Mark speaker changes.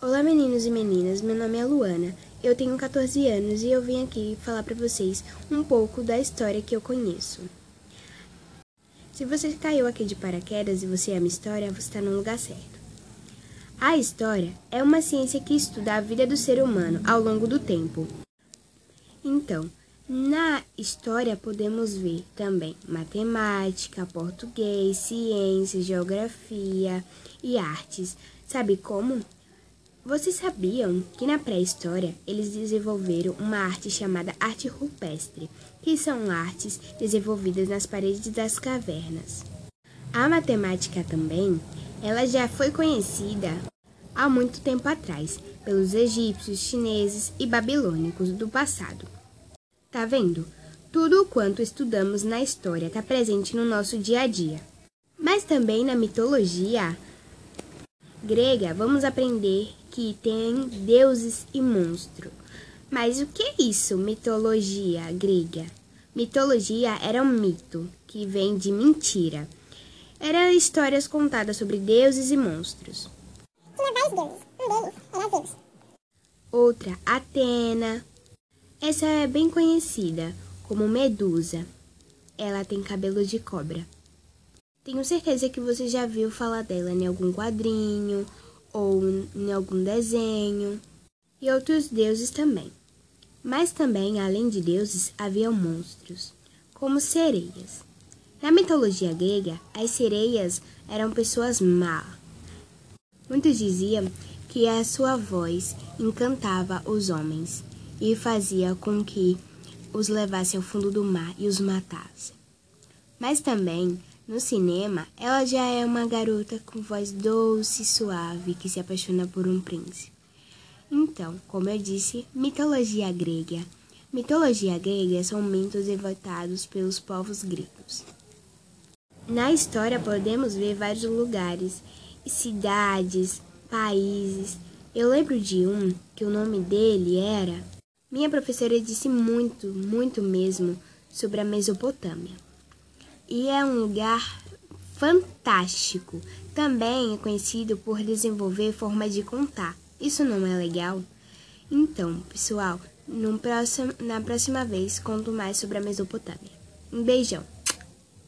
Speaker 1: Olá, meninos e meninas. Meu nome é Luana. Eu tenho 14 anos e eu vim aqui falar para vocês um pouco da história que eu conheço. Se você caiu aqui de paraquedas e você ama história, você está no lugar certo. A história é uma ciência que estuda a vida do ser humano ao longo do tempo. Então, na história podemos ver também matemática, português, ciência, geografia e artes. Sabe como? Vocês sabiam que na pré-história eles desenvolveram uma arte chamada arte rupestre, que são artes desenvolvidas nas paredes das cavernas. A matemática também, ela já foi conhecida há muito tempo atrás pelos egípcios, chineses e babilônicos do passado. Tá vendo? Tudo o quanto estudamos na história está presente no nosso dia a dia. Mas também na mitologia grega, vamos aprender que tem deuses e monstros. Mas o que é isso, mitologia grega? Mitologia era um mito que vem de mentira. Eram histórias contadas sobre deuses e monstros.
Speaker 2: Tinha vários deuses. Um deles era Zeus.
Speaker 1: Outra, Atena. Essa é bem conhecida como Medusa. Ela tem cabelo de cobra. Tenho certeza que você já viu falar dela em algum quadrinho ou em algum desenho, e outros deuses também. Mas também, além de deuses, havia monstros, como sereias. Na mitologia grega, as sereias eram pessoas má. Muitos diziam que a sua voz encantava os homens e fazia com que os levasse ao fundo do mar e os matasse. Mas também no cinema, ela já é uma garota com voz doce e suave que se apaixona por um príncipe. Então, como eu disse, mitologia grega. Mitologia grega são mitos evocados pelos povos gregos. Na história podemos ver vários lugares, cidades, países. Eu lembro de um que o nome dele era. Minha professora disse muito, muito mesmo sobre a Mesopotâmia e é um lugar fantástico. Também é conhecido por desenvolver forma de contar. Isso não é legal? Então, pessoal, próximo, na próxima vez conto mais sobre a Mesopotâmia. Um beijão!